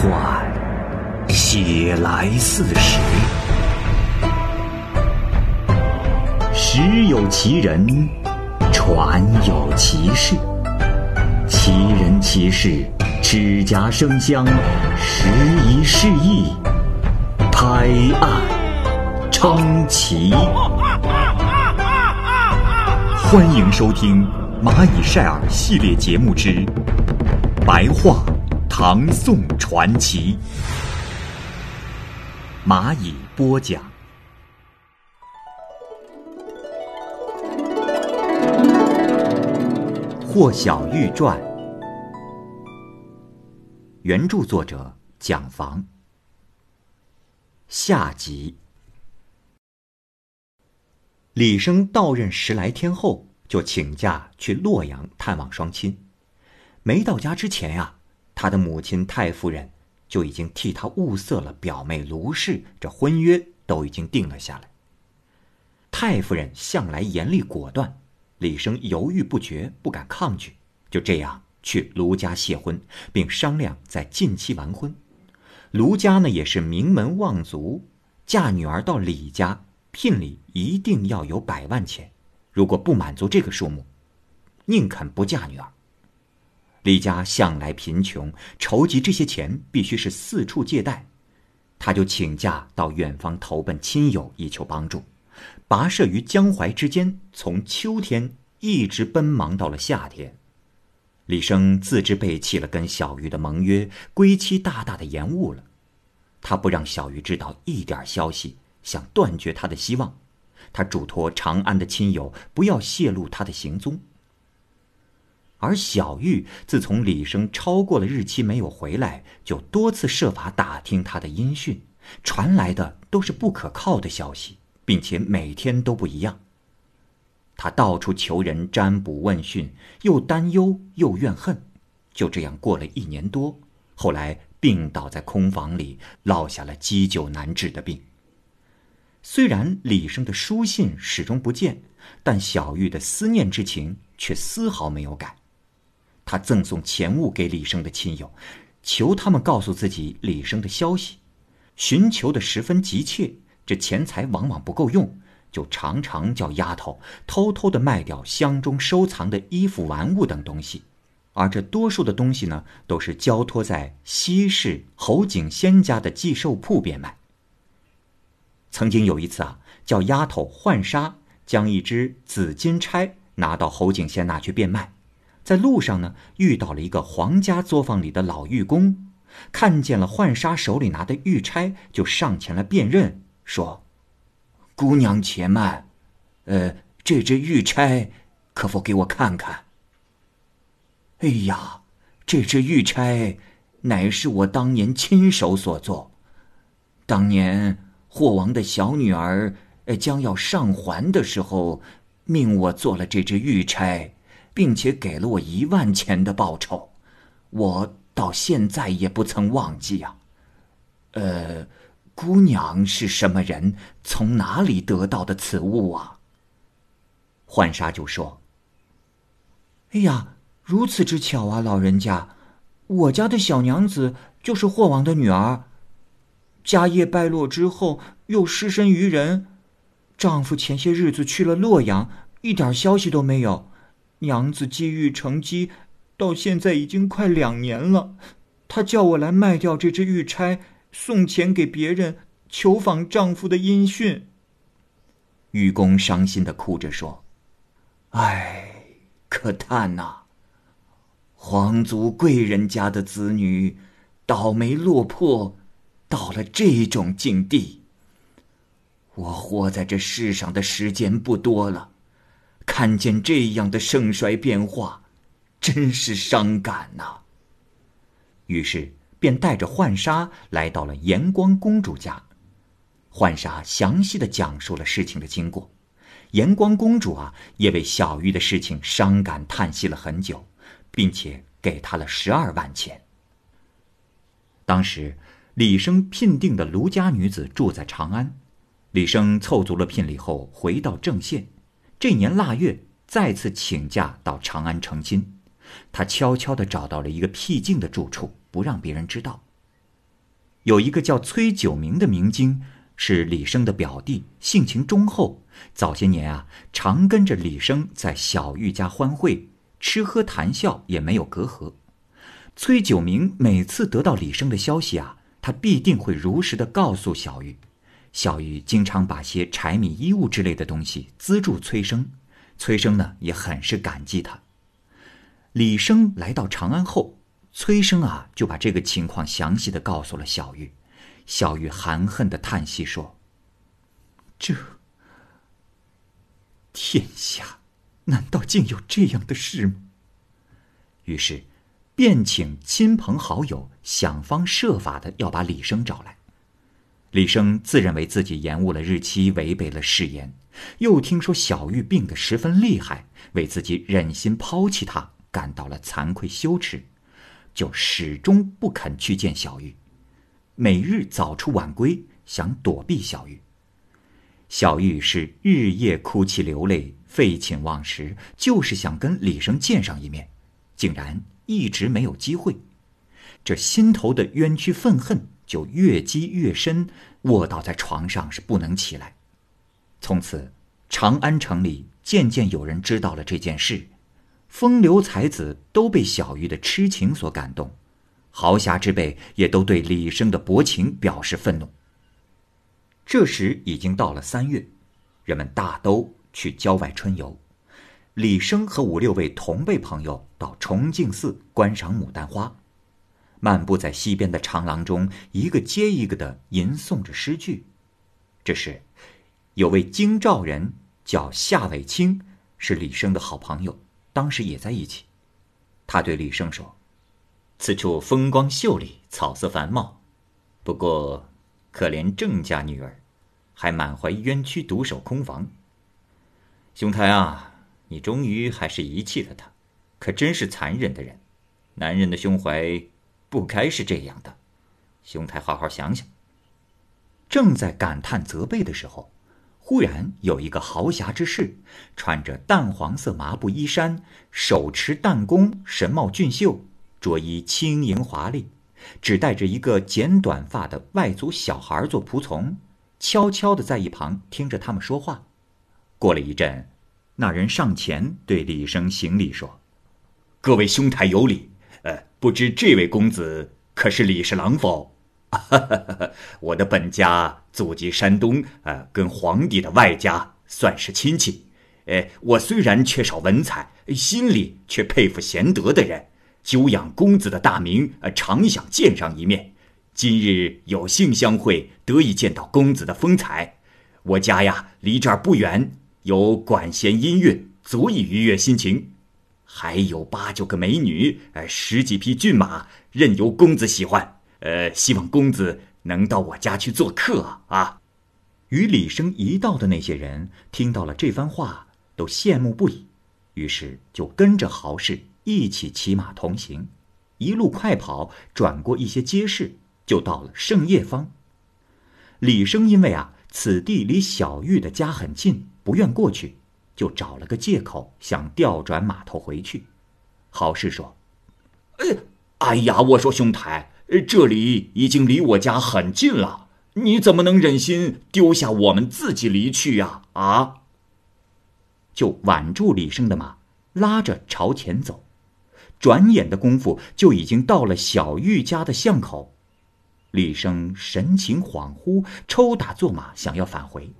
幻，写来似实。时有其人，传有其事。其人其事，指甲生香，时移世易，拍案称奇。欢迎收听《蚂蚁晒尔》系列节目之《白话唐宋传奇》，蚂蚁播讲。《霍小玉传》，原著作者蒋房，下集。李生到任十来天后，就请假去洛阳探望双亲。没到家之前呀，他的母亲太夫人就已经替他物色了表妹卢氏，这婚约都已经定了下来。太夫人向来严厉果断，李生犹豫不决，不敢抗拒，就这样去卢家谢婚，并商量在近期完婚。卢家呢也是名门望族，嫁女儿到李家。聘礼一定要有百万钱，如果不满足这个数目，宁肯不嫁女儿。李家向来贫穷，筹集这些钱必须是四处借贷，他就请假到远方投奔亲友，以求帮助。跋涉于江淮之间，从秋天一直奔忙到了夏天。李生自知背弃了跟小玉的盟约，归期大大的延误了，他不让小玉知道一点消息。想断绝他的希望，他嘱托长安的亲友不要泄露他的行踪。而小玉自从李生超过了日期没有回来，就多次设法打听他的音讯，传来的都是不可靠的消息，并且每天都不一样。他到处求人占卜问讯，又担忧又怨恨，就这样过了一年多。后来病倒在空房里，落下了积久难治的病。虽然李生的书信始终不见，但小玉的思念之情却丝毫没有改。他赠送钱物给李生的亲友，求他们告诉自己李生的消息，寻求的十分急切。这钱财往往不够用，就常常叫丫头偷偷的卖掉箱中收藏的衣服、玩物等东西，而这多数的东西呢，都是交托在西市侯景仙家的寄售铺变卖。曾经有一次啊，叫丫头浣纱将一只紫金钗拿到侯景仙那去变卖，在路上呢遇到了一个皇家作坊里的老玉工，看见了浣纱手里拿的玉钗，就上前来辨认，说：“姑娘且慢，呃，这只玉钗可否给我看看？”哎呀，这只玉钗乃是我当年亲手所做，当年。霍王的小女儿，呃，将要上环的时候，命我做了这只玉钗，并且给了我一万钱的报酬，我到现在也不曾忘记啊。呃，姑娘是什么人？从哪里得到的此物啊？浣纱就说：“哎呀，如此之巧啊，老人家，我家的小娘子就是霍王的女儿。”家业败落之后，又失身于人，丈夫前些日子去了洛阳，一点消息都没有。娘子积郁成疾，到现在已经快两年了。她叫我来卖掉这只玉钗，送钱给别人，求访丈夫的音讯。愚公伤心的哭着说：“唉，可叹呐！皇族贵人家的子女，倒霉落魄。”到了这种境地，我活在这世上的时间不多了，看见这样的盛衰变化，真是伤感呐。于是便带着浣纱来到了延光公主家，浣纱详细的讲述了事情的经过。延光公主啊，也为小玉的事情伤感叹息了很久，并且给她了十二万钱。当时。李生聘定的卢家女子住在长安，李生凑足了聘礼后回到郑县。这年腊月，再次请假到长安成亲。他悄悄地找到了一个僻静的住处，不让别人知道。有一个叫崔九明的明经，是李生的表弟，性情忠厚。早些年啊，常跟着李生在小玉家欢会，吃喝谈笑也没有隔阂。崔九明每次得到李生的消息啊，他必定会如实的告诉小玉。小玉经常把些柴米衣物之类的东西资助崔生，崔生呢也很是感激他。李生来到长安后，崔生啊就把这个情况详细的告诉了小玉。小玉含恨的叹息说：“这。”天下，难道竟有这样的事吗？于是，便请亲朋好友想方设法的要把李生找来。李生自认为自己延误了日期，违背了誓言，又听说小玉病得十分厉害，为自己忍心抛弃她感到了惭愧羞耻，就始终不肯去见小玉，每日早出晚归，想躲避小玉。小玉是日夜哭泣流泪，废寝忘食，就是想跟李生见上一面，竟然一直没有机会。这心头的冤屈愤恨就越积越深，卧倒在床上是不能起来。从此，长安城里渐渐有人知道了这件事，风流才子都被小玉的痴情所感动，豪侠之辈也都对李生的薄情表示愤怒。这时已经到了三月，人们大都去郊外春游。李生和五六位同辈朋友到崇敬寺观赏牡丹花，漫步在西边的长廊中，一个接一个的吟诵着诗句。这时，有位京兆人叫夏伟清，是李生的好朋友，当时也在一起。他对李生说：“此处风光秀丽，草色繁茂，不过……”可怜郑家女儿，还满怀冤屈，独守空房。兄台啊，你终于还是遗弃了她，可真是残忍的人。男人的胸怀不该是这样的，兄台好好想想。正在感叹责备的时候，忽然有一个豪侠之士，穿着淡黄色麻布衣衫，手持弹弓，神貌俊秀，着衣轻盈华丽。只带着一个剪短发的外族小孩做仆从，悄悄的在一旁听着他们说话。过了一阵，那人上前对李生行礼说：“各位兄台有礼，不知这位公子可是李侍郎否？”“ 我的本家祖籍山东，呃，跟皇帝的外家算是亲戚。呃，我虽然缺少文采，心里却佩服贤德的人。”久仰公子的大名，呃，常想见上一面。今日有幸相会，得以见到公子的风采。我家呀，离这儿不远，有管弦音乐，足以愉悦心情。还有八九个美女，呃，十几匹骏马，任由公子喜欢。呃，希望公子能到我家去做客啊。与李生一道的那些人听到了这番话，都羡慕不已，于是就跟着豪士。一起骑马同行，一路快跑，转过一些街市，就到了盛业坊。李生因为啊，此地离小玉的家很近，不愿过去，就找了个借口想调转马头回去。好事说：“哎，哎呀，我说兄台，这里已经离我家很近了，你怎么能忍心丢下我们自己离去呀？啊！”就挽住李生的马，拉着朝前走。转眼的功夫，就已经到了小玉家的巷口。李生神情恍惚，抽打坐马，想要返回。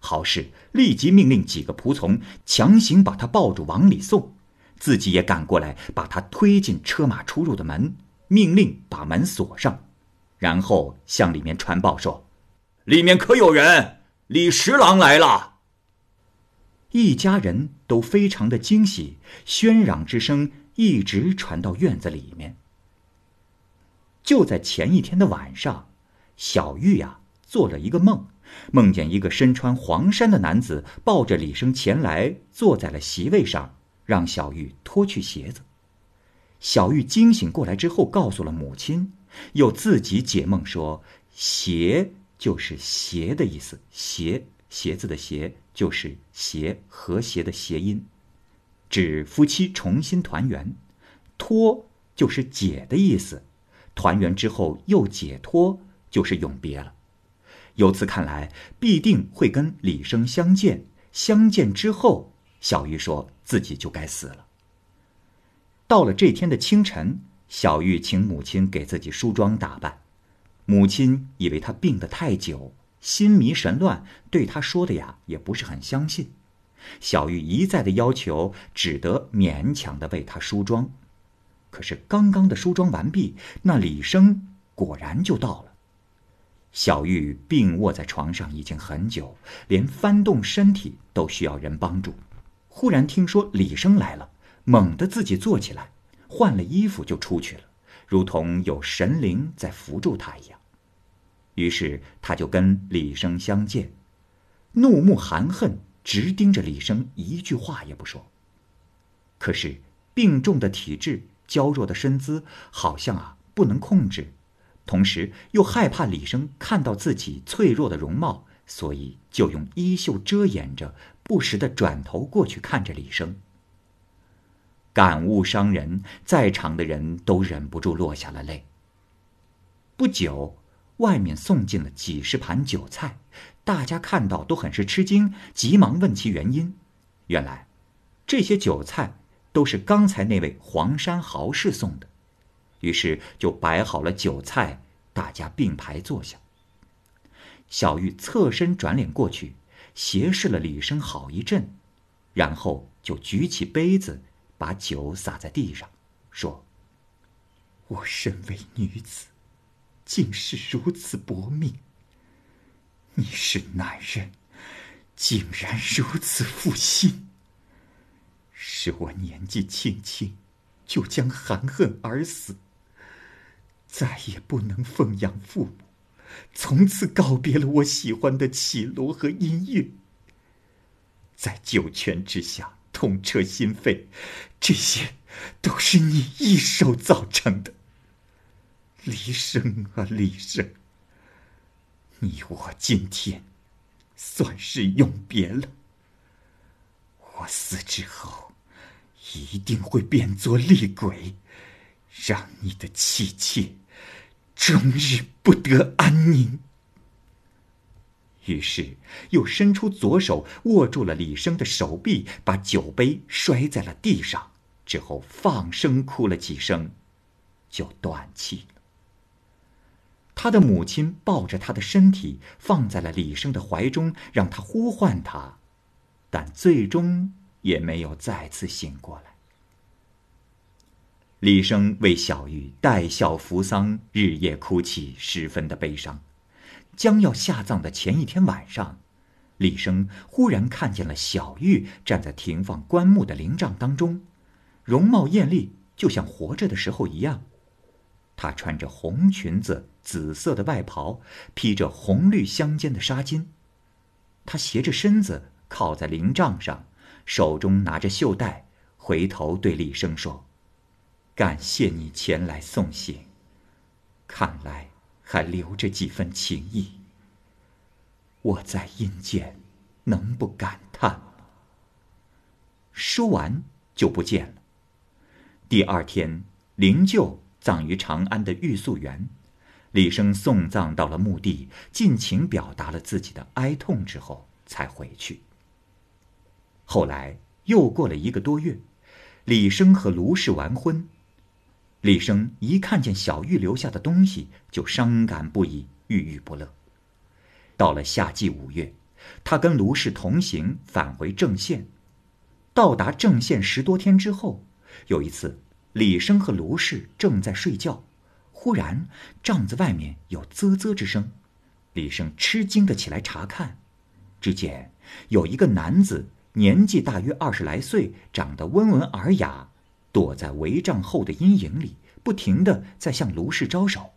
豪士立即命令几个仆从强行把他抱住往里送，自己也赶过来，把他推进车马出入的门，命令把门锁上，然后向里面传报说：“里面可有人？李十郎来了。”一家人都非常的惊喜，喧嚷之声。一直传到院子里面。就在前一天的晚上，小玉呀做了一个梦，梦见一个身穿黄衫的男子抱着李生前来，坐在了席位上，让小玉脱去鞋子。小玉惊醒过来之后，告诉了母亲，又自己解梦说：“鞋就是鞋的意思，鞋鞋子的鞋就是鞋和谐的谐音。”指夫妻重新团圆，脱就是解的意思，团圆之后又解脱，就是永别了。由此看来，必定会跟李生相见。相见之后，小玉说自己就该死了。到了这天的清晨，小玉请母亲给自己梳妆打扮。母亲以为她病得太久，心迷神乱，对她说的呀也不是很相信。小玉一再的要求，只得勉强的为她梳妆。可是刚刚的梳妆完毕，那李生果然就到了。小玉病卧在床上已经很久，连翻动身体都需要人帮助。忽然听说李生来了，猛地自己坐起来，换了衣服就出去了，如同有神灵在扶住他一样。于是他就跟李生相见，怒目含恨，直盯着李生，一句话也不说。可是病重的体质，娇弱的身姿，好像啊不能控制。同时又害怕李生看到自己脆弱的容貌，所以就用衣袖遮掩着，不时的转头过去看着李生。感悟伤人，在场的人都忍不住落下了泪。不久，外面送进了几十盘酒菜，大家看到都很是吃惊，急忙问其原因。原来，这些酒菜都是刚才那位黄山豪士送的。于是就摆好了酒菜，大家并排坐下。小玉侧身转脸过去，斜视了李生好一阵，然后就举起杯子，把酒洒在地上，说：“我身为女子，竟是如此薄命。你是男人，竟然如此负心，使我年纪轻轻就将含恨而死。”再也不能奉养父母，从此告别了我喜欢的绮罗和音乐。在酒泉之下痛彻心扉，这些都是你一手造成的。李生啊，李生，你我今天算是永别了。我死之后，一定会变作厉鬼，让你的妻妾。终日不得安宁。于是又伸出左手握住了李生的手臂，把酒杯摔在了地上，之后放声哭了几声，就断气了。他的母亲抱着他的身体放在了李生的怀中，让他呼唤他，但最终也没有再次醒过来。李生为小玉带孝扶丧，日夜哭泣，十分的悲伤。将要下葬的前一天晚上，李生忽然看见了小玉站在停放棺木的灵帐当中，容貌艳丽，就像活着的时候一样。她穿着红裙子、紫色的外袍，披着红绿相间的纱巾。她斜着身子靠在灵帐上，手中拿着绣带，回头对李生说。感谢你前来送行，看来还留着几分情谊。我在阴间，能不感叹吗？说完就不见了。第二天，灵柩葬于长安的玉素园，李生送葬到了墓地，尽情表达了自己的哀痛之后，才回去。后来又过了一个多月，李生和卢氏完婚。李生一看见小玉留下的东西，就伤感不已，郁郁不乐。到了夏季五月，他跟卢氏同行返回郑县。到达郑县十多天之后，有一次，李生和卢氏正在睡觉，忽然帐子外面有啧啧之声。李生吃惊的起来查看，只见有一个男子，年纪大约二十来岁，长得温文尔雅。躲在帷帐后的阴影里，不停的在向卢氏招手。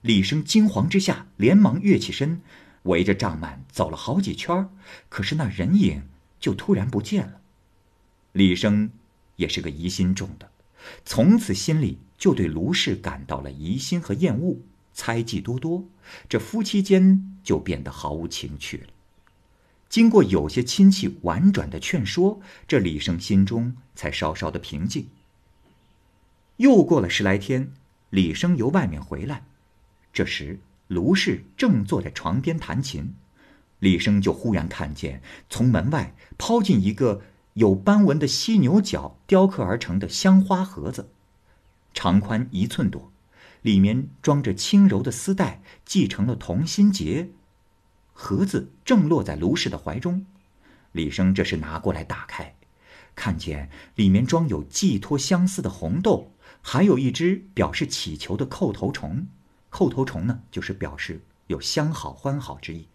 李生惊惶之下，连忙跃起身，围着帐幔走了好几圈可是那人影就突然不见了。李生也是个疑心重的，从此心里就对卢氏感到了疑心和厌恶，猜忌多多，这夫妻间就变得毫无情趣了。经过有些亲戚婉转的劝说，这李生心中才稍稍的平静。又过了十来天，李生由外面回来，这时卢氏正坐在床边弹琴，李生就忽然看见从门外抛进一个有斑纹的犀牛角雕刻而成的香花盒子，长宽一寸多，里面装着轻柔的丝带，系成了同心结。盒子正落在卢氏的怀中，李生这时拿过来打开，看见里面装有寄托相思的红豆，还有一只表示祈求的叩头虫。叩头虫呢，就是表示有相好欢好之意，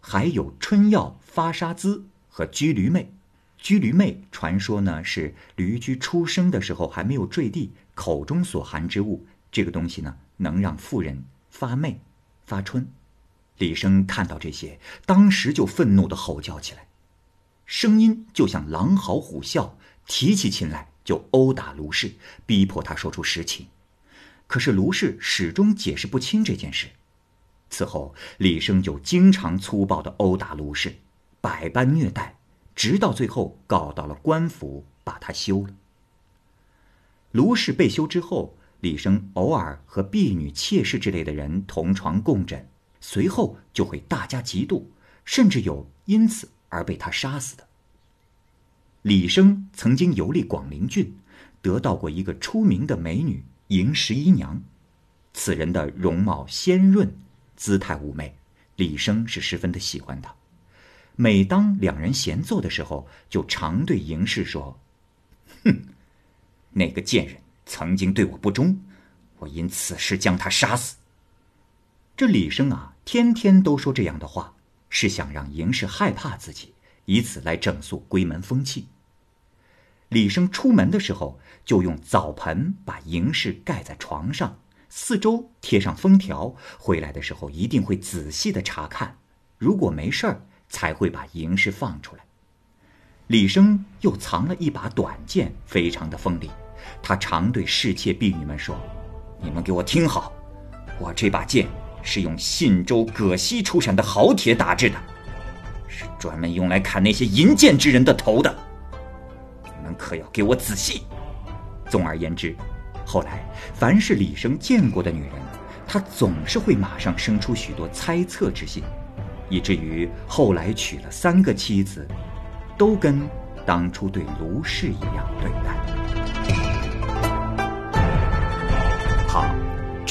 还有春药发沙滋和居驴妹。居驴妹传说呢是驴驹出生的时候还没有坠地，口中所含之物，这个东西呢能让妇人发媚、发春。李生看到这些，当时就愤怒的吼叫起来，声音就像狼嚎虎啸，提起琴来就殴打卢氏，逼迫他说出实情。可是卢氏始终解释不清这件事。此后，李生就经常粗暴的殴打卢氏，百般虐待，直到最后告到了官府，把他休了。卢氏被休之后，李生偶尔和婢女、妾室之类的人同床共枕，随后就会大加嫉妒，甚至有因此而被他杀死的。李生曾经游历广陵郡，得到过一个出名的美女。迎十一娘，此人的容貌鲜润，姿态妩媚，李生是十分的喜欢她。每当两人闲坐的时候，就常对迎氏说：“哼，那个贱人曾经对我不忠，我因此事将他杀死。”这李生啊，天天都说这样的话，是想让嬴氏害怕自己，以此来整肃闺门风气。李生出门的时候，就用澡盆把嬴氏盖在床上，四周贴上封条。回来的时候一定会仔细的查看，如果没事儿，才会把嬴氏放出来。李生又藏了一把短剑，非常的锋利。他常对侍妾婢女们说：“你们给我听好，我这把剑是用信州葛溪出产的好铁打制的，是专门用来砍那些淫贱之人的头的。”你们可要给我仔细。总而言之，后来凡是李生见过的女人，他总是会马上生出许多猜测之心，以至于后来娶了三个妻子，都跟当初对卢氏一样对待。